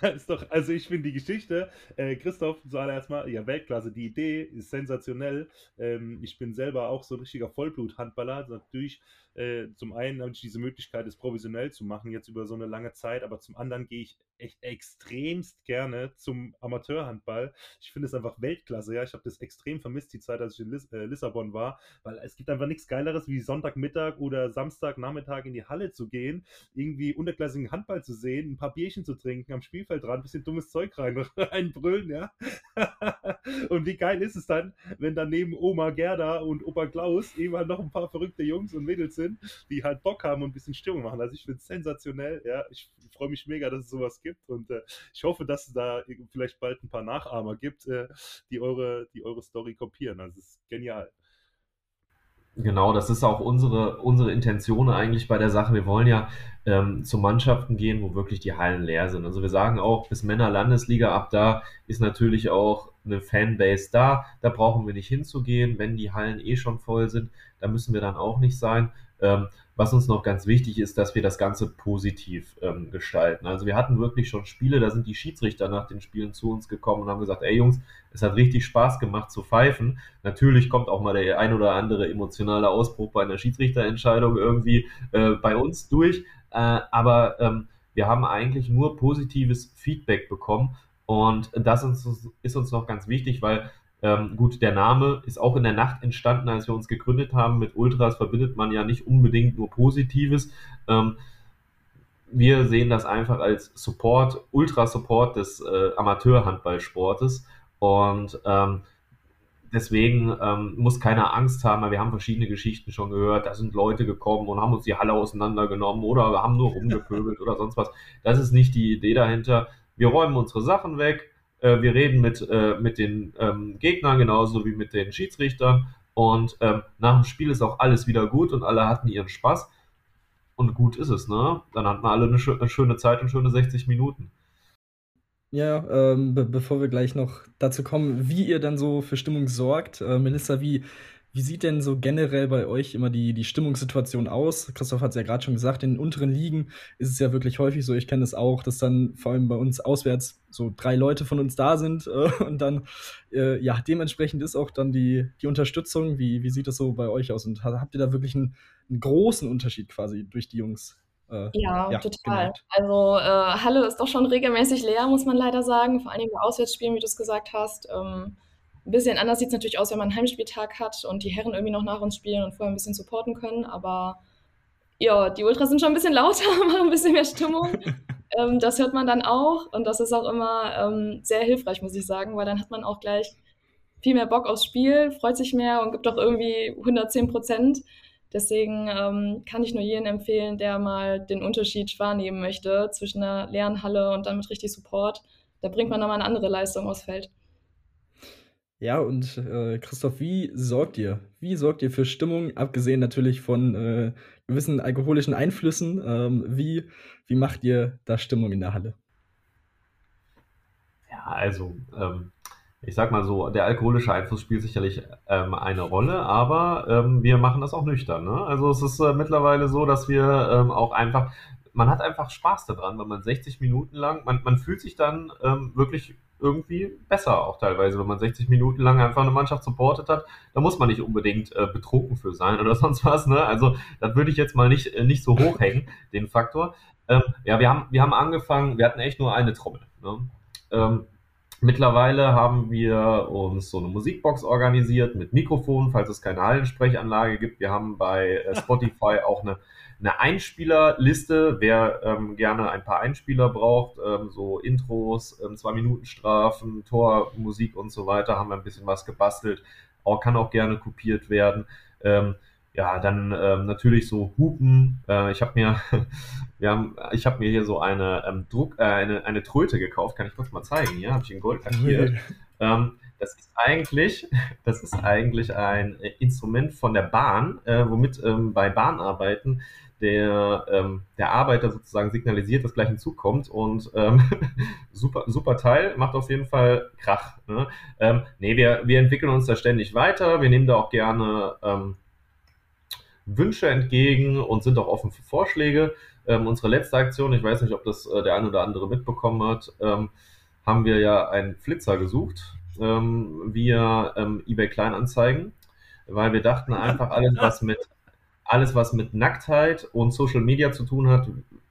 ist doch, also ich finde die Geschichte, äh, Christoph, zuallererst mal, ja, Weltklasse. Die Idee ist sensationell. Ähm, ich bin selber auch so ein richtiger Vollblut-Handballer. Natürlich äh, zum einen habe ich diese Möglichkeit, es professionell zu machen, jetzt über so eine lange Zeit, aber zum anderen gehe ich echt extremst gerne zum Amateurhandball. Ich finde es einfach Weltklasse, ja. Ich habe das extrem vermisst, die Zeit, als ich in Liss äh, Lissabon war, weil es gibt einfach nichts Geileres, wie Sonntagmittag oder Samstagnachmittag in die Halle zu gehen, irgendwie unterklassigen Handball zu sehen, ein paar Bierchen zu trinken, am Spielfeld dran, ein bisschen dummes Zeug rein, reinbrüllen, ja. und wie geil ist es dann, wenn daneben Oma Gerda und Opa Klaus eben halt noch ein paar verrückte Jungs und Mädels sind, sind, die halt Bock haben und ein bisschen Stimmung machen. Also ich finde es sensationell. Ja, ich freue mich mega, dass es sowas gibt und äh, ich hoffe, dass es da vielleicht bald ein paar Nachahmer gibt, äh, die eure, die eure Story kopieren. Also es ist genial. Genau, das ist auch unsere, unsere Intention eigentlich bei der Sache. Wir wollen ja ähm, zu Mannschaften gehen, wo wirklich die Hallen leer sind. Also wir sagen auch, bis Männer-Landesliga ab da ist natürlich auch eine Fanbase da. Da brauchen wir nicht hinzugehen. Wenn die Hallen eh schon voll sind, da müssen wir dann auch nicht sein. Ähm, was uns noch ganz wichtig ist, dass wir das Ganze positiv ähm, gestalten. Also wir hatten wirklich schon Spiele, da sind die Schiedsrichter nach den Spielen zu uns gekommen und haben gesagt, ey Jungs, es hat richtig Spaß gemacht zu pfeifen. Natürlich kommt auch mal der ein oder andere emotionale Ausbruch bei einer Schiedsrichterentscheidung irgendwie äh, bei uns durch, äh, aber ähm, wir haben eigentlich nur positives Feedback bekommen und das ist, ist uns noch ganz wichtig, weil ähm, gut, der Name ist auch in der Nacht entstanden, als wir uns gegründet haben. Mit Ultras verbindet man ja nicht unbedingt nur Positives. Ähm, wir sehen das einfach als Support, Ultra-Support des äh, Amateurhandballsportes. Und ähm, deswegen ähm, muss keiner Angst haben, weil wir haben verschiedene Geschichten schon gehört. Da sind Leute gekommen und haben uns die Halle auseinandergenommen oder haben nur rumgepöbelt oder sonst was. Das ist nicht die Idee dahinter. Wir räumen unsere Sachen weg, äh, wir reden mit, äh, mit den ähm, Gegnern genauso wie mit den Schiedsrichtern. Und ähm, nach dem Spiel ist auch alles wieder gut und alle hatten ihren Spaß. Und gut ist es, ne? Dann hatten wir alle eine, schö eine schöne Zeit und schöne 60 Minuten. Ja, ähm, be bevor wir gleich noch dazu kommen, wie ihr dann so für Stimmung sorgt, äh, Melissa, wie, wie sieht denn so generell bei euch immer die, die Stimmungssituation aus? Christoph hat es ja gerade schon gesagt, in den unteren Ligen ist es ja wirklich häufig so, ich kenne es auch, dass dann vor allem bei uns auswärts so drei Leute von uns da sind äh, und dann, äh, ja, dementsprechend ist auch dann die, die Unterstützung. Wie, wie sieht das so bei euch aus? Und habt ihr da wirklich einen, einen großen Unterschied quasi durch die Jungs? Äh, ja, ja, total. Gemerkt? Also äh, Halle ist doch schon regelmäßig leer, muss man leider sagen, vor allem bei Auswärtsspielen, wie du es gesagt hast. Ähm, ein bisschen anders sieht es natürlich aus, wenn man einen Heimspieltag hat und die Herren irgendwie noch nach uns spielen und vorher ein bisschen supporten können. Aber ja, die Ultras sind schon ein bisschen lauter, machen ein bisschen mehr Stimmung. ähm, das hört man dann auch und das ist auch immer ähm, sehr hilfreich, muss ich sagen, weil dann hat man auch gleich viel mehr Bock aufs Spiel, freut sich mehr und gibt auch irgendwie 110 Prozent. Deswegen ähm, kann ich nur jeden empfehlen, der mal den Unterschied wahrnehmen möchte zwischen einer leeren Halle und dann mit richtig Support. Da bringt man nochmal eine andere Leistung aufs Feld. Ja, und äh, Christoph, wie sorgt ihr? Wie sorgt ihr für Stimmung, abgesehen natürlich von äh, gewissen alkoholischen Einflüssen? Ähm, wie, wie macht ihr da Stimmung in der Halle? Ja, also ähm, ich sag mal so, der alkoholische Einfluss spielt sicherlich ähm, eine Rolle, aber ähm, wir machen das auch nüchtern. Ne? Also es ist äh, mittlerweile so, dass wir ähm, auch einfach, man hat einfach Spaß daran, wenn man 60 Minuten lang, man, man fühlt sich dann ähm, wirklich irgendwie besser auch teilweise, wenn man 60 Minuten lang einfach eine Mannschaft supportet hat. Da muss man nicht unbedingt äh, betrunken für sein oder sonst was. Ne? Also das würde ich jetzt mal nicht, äh, nicht so hochhängen, den Faktor. Ähm, ja, wir haben, wir haben angefangen, wir hatten echt nur eine Trommel. Ne? Ähm, mittlerweile haben wir uns so eine Musikbox organisiert mit Mikrofon, falls es keine Hallensprechanlage gibt. Wir haben bei äh, Spotify auch eine eine Einspielerliste, wer ähm, gerne ein paar Einspieler braucht, ähm, so Intros, ähm, zwei Minuten Strafen, Tormusik und so weiter, haben wir ein bisschen was gebastelt. Auch, kann auch gerne kopiert werden. Ähm, ja, dann ähm, natürlich so Hupen. Äh, ich habe mir, wir haben, ich habe mir hier so eine ähm, Druck, äh, eine, eine Tröte gekauft. Kann ich kurz mal zeigen? Ja, habe ich in Gold lackiert. ähm, das ist eigentlich, das ist eigentlich ein Instrument von der Bahn, äh, womit ähm, bei Bahnarbeiten der, ähm, der Arbeiter sozusagen signalisiert, dass gleich ein Zug kommt und ähm, super, super Teil, macht auf jeden Fall Krach. Ne? Ähm, nee, wir, wir entwickeln uns da ständig weiter, wir nehmen da auch gerne ähm, Wünsche entgegen und sind auch offen für Vorschläge. Ähm, unsere letzte Aktion, ich weiß nicht, ob das äh, der ein oder andere mitbekommen hat, ähm, haben wir ja einen Flitzer gesucht ähm, via ähm, eBay Kleinanzeigen, weil wir dachten einfach alles, was mit alles, was mit Nacktheit und Social Media zu tun hat,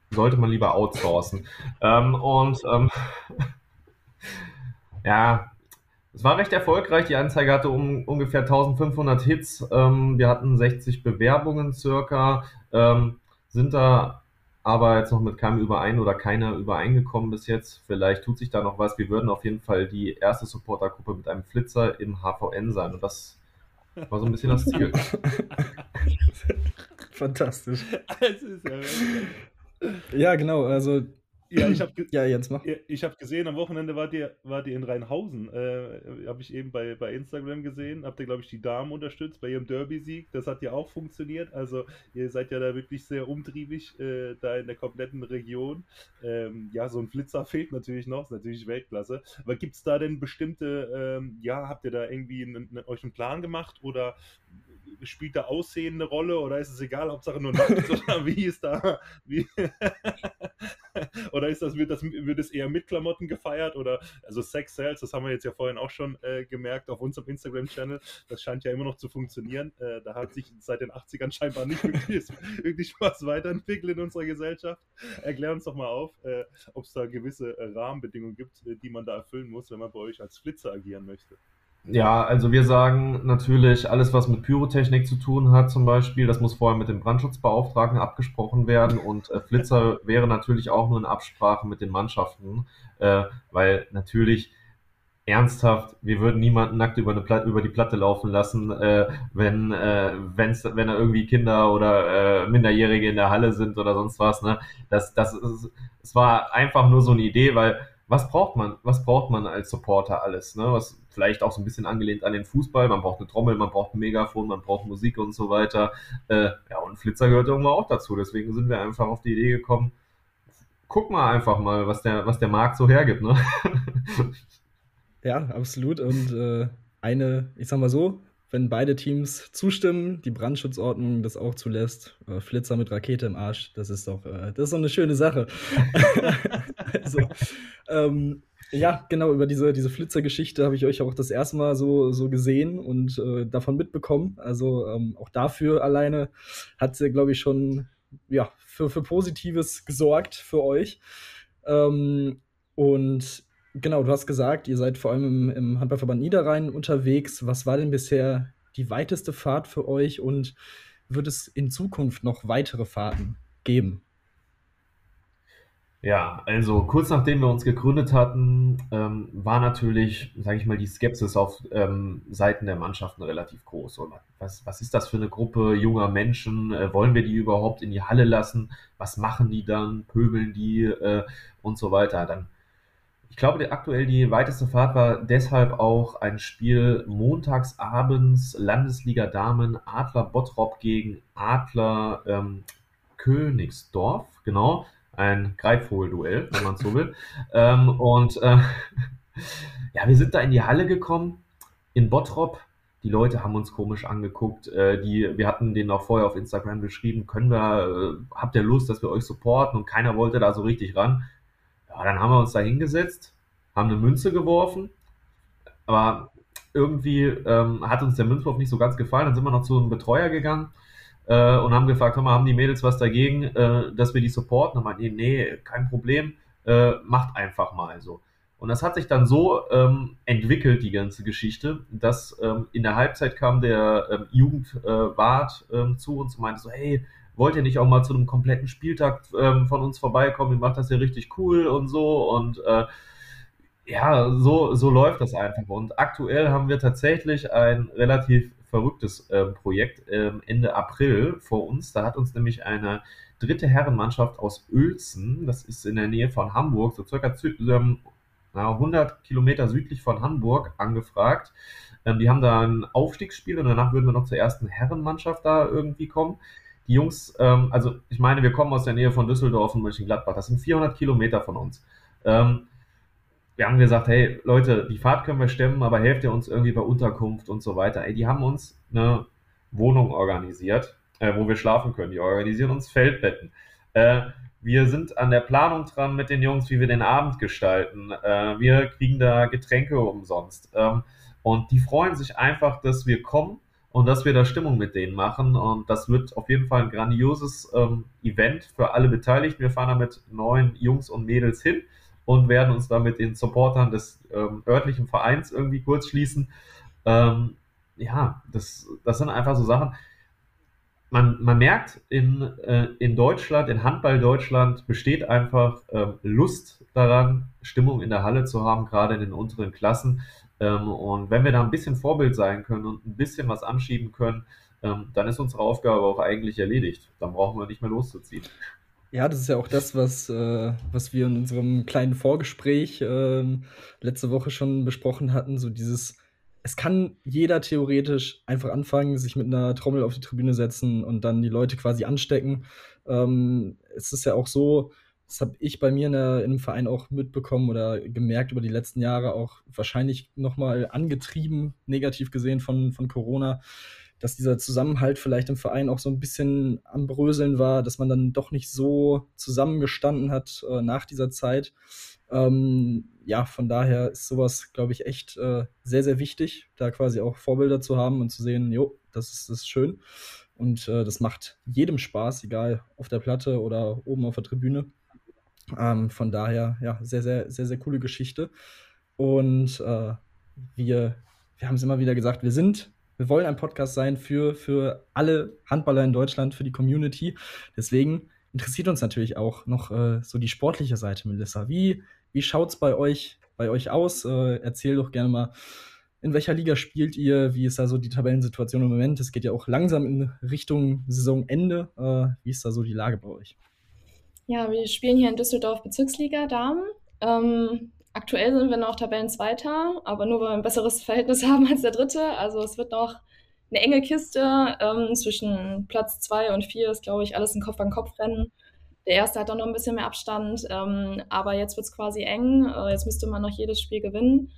sollte man lieber outsourcen. Ähm, und ähm, ja, es war recht erfolgreich. Die Anzeige hatte um, ungefähr 1500 Hits. Ähm, wir hatten 60 Bewerbungen circa, ähm, sind da aber jetzt noch mit keinem überein oder keiner übereingekommen bis jetzt. Vielleicht tut sich da noch was. Wir würden auf jeden Fall die erste Supportergruppe mit einem Flitzer im HVN sein. Und das war so ein bisschen das Ziel. Fantastisch. ja, genau. Also ja, ich habe ja, Jens, mach. Ich habe gesehen, am Wochenende wart ihr, wart ihr in Rheinhausen. Äh, habe ich eben bei, bei Instagram gesehen. Habt ihr, glaube ich, die Damen unterstützt bei ihrem Derby-Sieg. Das hat ja auch funktioniert. Also, ihr seid ja da wirklich sehr umtriebig, äh, da in der kompletten Region. Ähm, ja, so ein Flitzer fehlt natürlich noch. Ist natürlich Weltklasse. Aber gibt es da denn bestimmte, ähm, ja, habt ihr da irgendwie einen, einen, euch einen Plan gemacht oder spielt da Aussehen eine Rolle oder ist es egal, Hauptsache nur nackt oder wie ist da, wie oder ist das, wird das, wird es eher mit Klamotten gefeiert oder, also Sex Sales, das haben wir jetzt ja vorhin auch schon äh, gemerkt auf unserem Instagram-Channel, das scheint ja immer noch zu funktionieren, äh, da hat sich seit den 80ern scheinbar nicht wirklich, wirklich was weiterentwickelt in unserer Gesellschaft. Erklär uns doch mal auf, äh, ob es da gewisse äh, Rahmenbedingungen gibt, äh, die man da erfüllen muss, wenn man bei euch als Flitzer agieren möchte. Ja, also wir sagen natürlich, alles, was mit Pyrotechnik zu tun hat, zum Beispiel, das muss vorher mit dem Brandschutzbeauftragten abgesprochen werden und äh, Flitzer wäre natürlich auch nur in Absprache mit den Mannschaften, äh, weil natürlich ernsthaft, wir würden niemanden nackt über, eine Platte, über die Platte laufen lassen, äh, wenn, äh, wenn's, wenn da irgendwie Kinder oder äh, Minderjährige in der Halle sind oder sonst was. Ne? Das, das ist, es war einfach nur so eine Idee, weil was braucht man, was braucht man als Supporter alles? Ne? Was vielleicht auch so ein bisschen angelehnt an den Fußball. Man braucht eine Trommel, man braucht ein Megafon, man braucht Musik und so weiter. Äh, ja, und Flitzer gehört irgendwo auch dazu. Deswegen sind wir einfach auf die Idee gekommen, guck mal einfach mal, was der, was der Markt so hergibt. Ne? ja, absolut. Und äh, eine, ich sag mal so, wenn beide Teams zustimmen, die Brandschutzordnung das auch zulässt, äh, Flitzer mit Rakete im Arsch, das ist doch, äh, das ist doch eine schöne Sache. also, ähm, ja, genau, über diese, diese Flitzer-Geschichte habe ich euch auch das erste Mal so, so gesehen und äh, davon mitbekommen. Also ähm, auch dafür alleine hat sie, glaube ich, schon ja, für, für Positives gesorgt für euch. Ähm, und genau, du hast gesagt, ihr seid vor allem im, im Handballverband Niederrhein unterwegs. Was war denn bisher die weiteste Fahrt für euch und wird es in Zukunft noch weitere Fahrten geben? Ja, also kurz nachdem wir uns gegründet hatten, ähm, war natürlich, sage ich mal, die Skepsis auf ähm, Seiten der Mannschaften relativ groß. Und was, was ist das für eine Gruppe junger Menschen? Äh, wollen wir die überhaupt in die Halle lassen? Was machen die dann? Pöbeln die äh, und so weiter? Dann, ich glaube, aktuell die weiteste Fahrt war deshalb auch ein Spiel montagsabends Landesliga Damen Adler Bottrop gegen Adler ähm, Königsdorf, genau ein Greifvogel-Duell, wenn man so will. ähm, und äh, ja, wir sind da in die Halle gekommen, in Bottrop. Die Leute haben uns komisch angeguckt. Äh, die, wir hatten denen auch vorher auf Instagram geschrieben, können wir, äh, habt ihr Lust, dass wir euch supporten? Und keiner wollte da so richtig ran. Ja, dann haben wir uns da hingesetzt, haben eine Münze geworfen, aber irgendwie ähm, hat uns der Münzwurf nicht so ganz gefallen. Dann sind wir noch zu einem Betreuer gegangen äh, und haben gefragt, mal, haben die Mädels was dagegen, äh, dass wir die supporten? Und meinten, nee, kein Problem, äh, macht einfach mal so. Und das hat sich dann so ähm, entwickelt, die ganze Geschichte, dass ähm, in der Halbzeit kam der ähm, Jugendwart ähm, zu uns und meinte so, hey, wollt ihr nicht auch mal zu einem kompletten Spieltag ähm, von uns vorbeikommen? Ihr macht das ja richtig cool und so. Und äh, ja, so, so läuft das einfach. Und aktuell haben wir tatsächlich ein relativ verrücktes äh, Projekt äh, Ende April vor uns. Da hat uns nämlich eine dritte Herrenmannschaft aus Uelzen, das ist in der Nähe von Hamburg, so circa ähm, 100 Kilometer südlich von Hamburg, angefragt. Ähm, die haben da ein Aufstiegsspiel und danach würden wir noch zur ersten Herrenmannschaft da irgendwie kommen. die Jungs, ähm, also ich meine, wir kommen aus der Nähe von Düsseldorf und Mönchengladbach, das sind 400 Kilometer von uns. Ähm, wir haben gesagt, hey Leute, die Fahrt können wir stemmen, aber helft ihr uns irgendwie bei Unterkunft und so weiter. Ey, die haben uns eine Wohnung organisiert, äh, wo wir schlafen können. Die organisieren uns Feldbetten. Äh, wir sind an der Planung dran mit den Jungs, wie wir den Abend gestalten. Äh, wir kriegen da Getränke umsonst. Ähm, und die freuen sich einfach, dass wir kommen und dass wir da Stimmung mit denen machen. Und das wird auf jeden Fall ein grandioses ähm, Event für alle Beteiligten. Wir fahren da mit neun Jungs und Mädels hin und werden uns da mit den Supportern des ähm, örtlichen Vereins irgendwie kurz schließen. Ähm, ja, das, das sind einfach so Sachen. Man, man merkt, in, äh, in Deutschland, in Handball Deutschland besteht einfach äh, Lust daran, Stimmung in der Halle zu haben, gerade in den unteren Klassen. Ähm, und wenn wir da ein bisschen Vorbild sein können und ein bisschen was anschieben können, ähm, dann ist unsere Aufgabe auch eigentlich erledigt. Dann brauchen wir nicht mehr loszuziehen. Ja, das ist ja auch das, was, äh, was wir in unserem kleinen Vorgespräch äh, letzte Woche schon besprochen hatten. So dieses, es kann jeder theoretisch einfach anfangen, sich mit einer Trommel auf die Tribüne setzen und dann die Leute quasi anstecken. Ähm, es ist ja auch so, das habe ich bei mir in, der, in, einem Verein auch mitbekommen oder gemerkt über die letzten Jahre, auch wahrscheinlich nochmal angetrieben, negativ gesehen von, von Corona dass dieser Zusammenhalt vielleicht im Verein auch so ein bisschen am Bröseln war, dass man dann doch nicht so zusammengestanden hat äh, nach dieser Zeit. Ähm, ja, von daher ist sowas, glaube ich, echt äh, sehr, sehr wichtig, da quasi auch Vorbilder zu haben und zu sehen, jo, das ist, das ist schön. Und äh, das macht jedem Spaß, egal auf der Platte oder oben auf der Tribüne. Ähm, von daher, ja, sehr, sehr, sehr, sehr coole Geschichte. Und äh, wir, wir haben es immer wieder gesagt, wir sind wir wollen ein Podcast sein für, für alle Handballer in Deutschland, für die Community. Deswegen interessiert uns natürlich auch noch äh, so die sportliche Seite, Melissa. Wie, wie schaut es bei euch, bei euch aus? Äh, erzähl doch gerne mal, in welcher Liga spielt ihr? Wie ist da so die Tabellensituation im Moment? Es geht ja auch langsam in Richtung Saisonende. Äh, wie ist da so die Lage bei euch? Ja, wir spielen hier in Düsseldorf Bezirksliga Damen. Ähm, Aktuell sind wir noch Tabellenzweiter, aber nur weil wir ein besseres Verhältnis haben als der Dritte. Also es wird noch eine enge Kiste. Ähm, zwischen Platz zwei und vier ist, glaube ich, alles ein Kopf-an-Kopf-Rennen. Der erste hat auch noch ein bisschen mehr Abstand, ähm, aber jetzt wird es quasi eng. Äh, jetzt müsste man noch jedes Spiel gewinnen.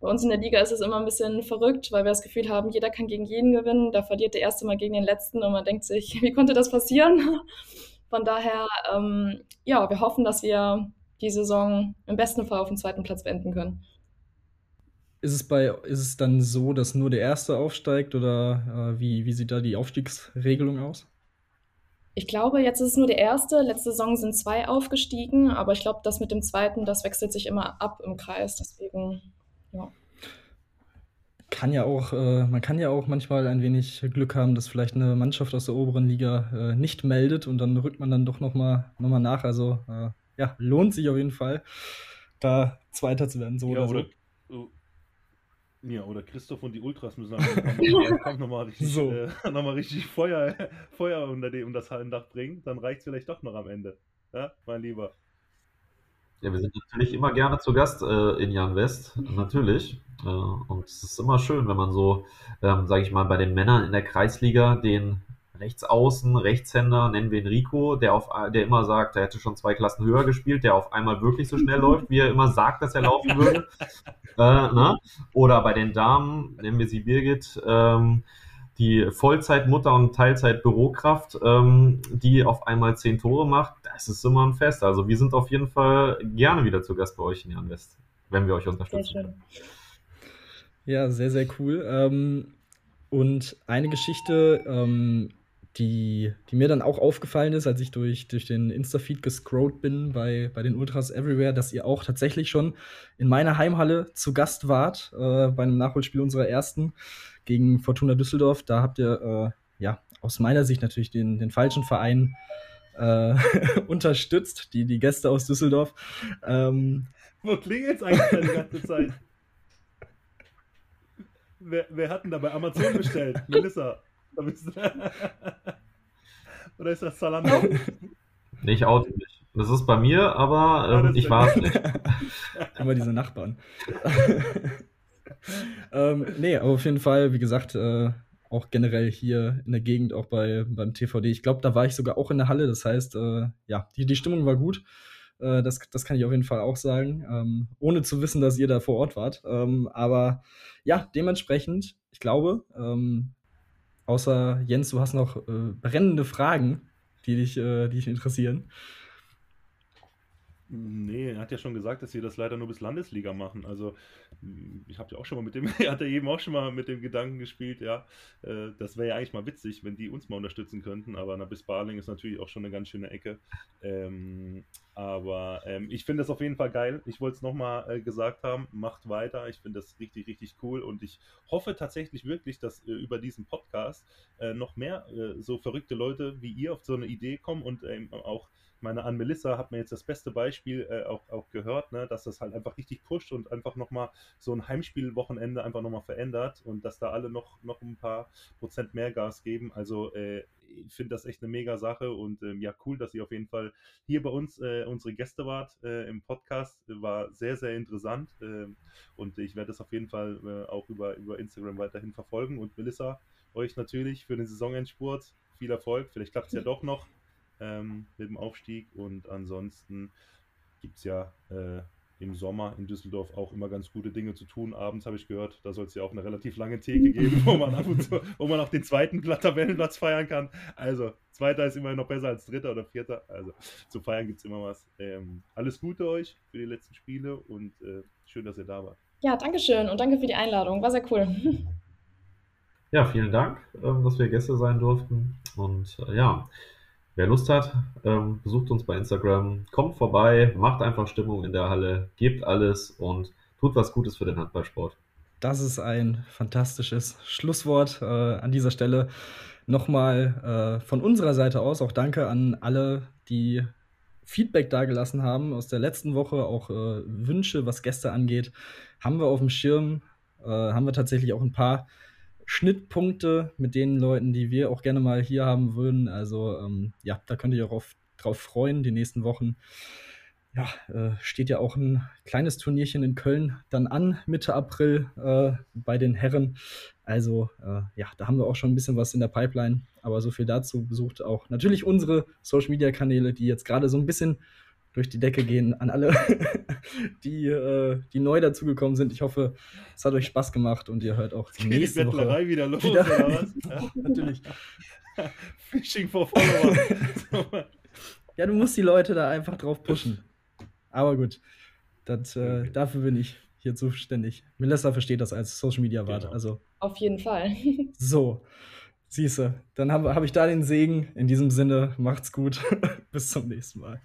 Bei uns in der Liga ist es immer ein bisschen verrückt, weil wir das Gefühl haben, jeder kann gegen jeden gewinnen. Da verliert der erste mal gegen den letzten und man denkt sich, wie konnte das passieren? Von daher, ähm, ja, wir hoffen, dass wir die Saison im besten Fall auf dem zweiten Platz beenden können. Ist es, bei, ist es dann so, dass nur der Erste aufsteigt oder äh, wie, wie sieht da die Aufstiegsregelung aus? Ich glaube, jetzt ist es nur der Erste. Letzte Saison sind zwei aufgestiegen, aber ich glaube, das mit dem Zweiten, das wechselt sich immer ab im Kreis. Deswegen, ja. Kann ja auch, äh, man kann ja auch manchmal ein wenig Glück haben, dass vielleicht eine Mannschaft aus der oberen Liga äh, nicht meldet und dann rückt man dann doch nochmal noch mal nach. Also äh, ja, lohnt sich auf jeden Fall, da Zweiter zu werden, so ja, oder, oder so. Ja, oder Christoph und die Ultras müssen einfach nochmal richtig, so. äh, noch richtig Feuer, Feuer unter dem, um das Hallendach bringen. Dann reicht es vielleicht doch noch am Ende. Ja, mein Lieber. Ja, wir sind natürlich immer gerne zu Gast äh, in Jan West, natürlich. Äh, und es ist immer schön, wenn man so, ähm, sage ich mal, bei den Männern in der Kreisliga den Rechtsaußen, Rechtshänder, nennen wir ihn Rico, der, auf, der immer sagt, er hätte schon zwei Klassen höher gespielt, der auf einmal wirklich so schnell läuft, wie er immer sagt, dass er laufen würde. äh, ne? Oder bei den Damen, nennen wir sie Birgit, ähm, die Vollzeitmutter und Teilzeit-Bürokraft, ähm, die auf einmal zehn Tore macht, das ist immer ein Fest. Also wir sind auf jeden Fall gerne wieder zu Gast bei euch in Jan West, wenn wir euch unterstützen. Sehr schön. Ja, sehr, sehr cool. Ähm, und eine Geschichte, ähm, die, die mir dann auch aufgefallen ist, als ich durch, durch den Insta-Feed gescrollt bin bei, bei den Ultras Everywhere, dass ihr auch tatsächlich schon in meiner Heimhalle zu Gast wart, äh, bei einem Nachholspiel unserer ersten gegen Fortuna Düsseldorf. Da habt ihr, äh, ja, aus meiner Sicht natürlich den, den falschen Verein äh, unterstützt, die, die Gäste aus Düsseldorf. Ähm, Wo klingelt es eigentlich die ganze Zeit? wer, wer hat denn da bei Amazon bestellt? Melissa. Oder ist das Zalando? Nee, ich oute nicht. Das ist bei mir, aber ähm, ich war es nicht. Immer diese Nachbarn. ähm, nee, aber auf jeden Fall, wie gesagt, äh, auch generell hier in der Gegend, auch bei, beim TVD. Ich glaube, da war ich sogar auch in der Halle. Das heißt, äh, ja, die, die Stimmung war gut. Äh, das, das kann ich auf jeden Fall auch sagen, ähm, ohne zu wissen, dass ihr da vor Ort wart. Ähm, aber ja, dementsprechend, ich glaube, ähm, außer Jens, du hast noch äh, brennende Fragen, die dich, äh, die dich interessieren. Nee, er hat ja schon gesagt, dass sie das leider nur bis Landesliga machen. Also, hm, ich habe ja auch schon mal mit dem, er hat ja eben auch schon mal mit dem Gedanken gespielt, ja, äh, das wäre ja eigentlich mal witzig, wenn die uns mal unterstützen könnten, aber na, bis Barling ist natürlich auch schon eine ganz schöne Ecke. Ähm, aber ähm, ich finde das auf jeden Fall geil. Ich wollte es nochmal äh, gesagt haben, macht weiter. Ich finde das richtig, richtig cool und ich hoffe tatsächlich wirklich, dass äh, über diesen Podcast äh, noch mehr äh, so verrückte Leute wie ihr auf so eine Idee kommen und ähm, auch meine, an Melissa hat mir jetzt das beste Beispiel äh, auch, auch gehört, ne, dass das halt einfach richtig pusht und einfach nochmal so ein Heimspielwochenende einfach nochmal verändert und dass da alle noch, noch ein paar Prozent mehr Gas geben. Also äh, ich finde das echt eine mega Sache und ähm, ja, cool, dass ihr auf jeden Fall hier bei uns äh, unsere Gäste wart äh, im Podcast. War sehr, sehr interessant ähm, und ich werde das auf jeden Fall äh, auch über, über Instagram weiterhin verfolgen und Melissa, euch natürlich für den Saisonendspurt viel Erfolg. Vielleicht klappt es ja doch noch ähm, mit dem Aufstieg. Und ansonsten gibt es ja äh, im Sommer in Düsseldorf auch immer ganz gute Dinge zu tun. Abends habe ich gehört, da soll es ja auch eine relativ lange Theke geben, wo man ab und zu, wo man auch den zweiten Tabellenplatz feiern kann. Also, zweiter ist immer noch besser als dritter oder vierter. Also, zu feiern gibt es immer was. Ähm, alles Gute euch für die letzten Spiele und äh, schön, dass ihr da wart. Ja, danke schön und danke für die Einladung. War sehr cool. Ja, vielen Dank, ähm, dass wir Gäste sein durften. Und äh, ja, Wer Lust hat, ähm, besucht uns bei Instagram, kommt vorbei, macht einfach Stimmung in der Halle, gebt alles und tut was Gutes für den Handballsport. Das ist ein fantastisches Schlusswort äh, an dieser Stelle. Nochmal äh, von unserer Seite aus auch danke an alle, die Feedback dagelassen haben aus der letzten Woche, auch äh, Wünsche, was Gäste angeht, haben wir auf dem Schirm, äh, haben wir tatsächlich auch ein paar Schnittpunkte mit den Leuten, die wir auch gerne mal hier haben würden. Also ähm, ja, da könnt ihr auch auf, drauf freuen, die nächsten Wochen. Ja, äh, steht ja auch ein kleines Turnierchen in Köln dann an, Mitte April äh, bei den Herren. Also äh, ja, da haben wir auch schon ein bisschen was in der Pipeline. Aber so viel dazu besucht auch natürlich unsere Social-Media-Kanäle, die jetzt gerade so ein bisschen durch die Decke gehen an alle, die, äh, die neu dazugekommen sind. Ich hoffe, es hat euch Spaß gemacht und ihr hört auch die nächste die Bettlerei Woche wieder los, wieder, oder was? ja, natürlich. Fishing for Follower. ja, du musst die Leute da einfach drauf pushen. Aber gut, das, äh, okay. dafür bin ich hier zuständig. Melissa versteht das als Social Media Wart. Genau. Also. Auf jeden Fall. so, siehste, dann habe hab ich da den Segen. In diesem Sinne, macht's gut. Bis zum nächsten Mal.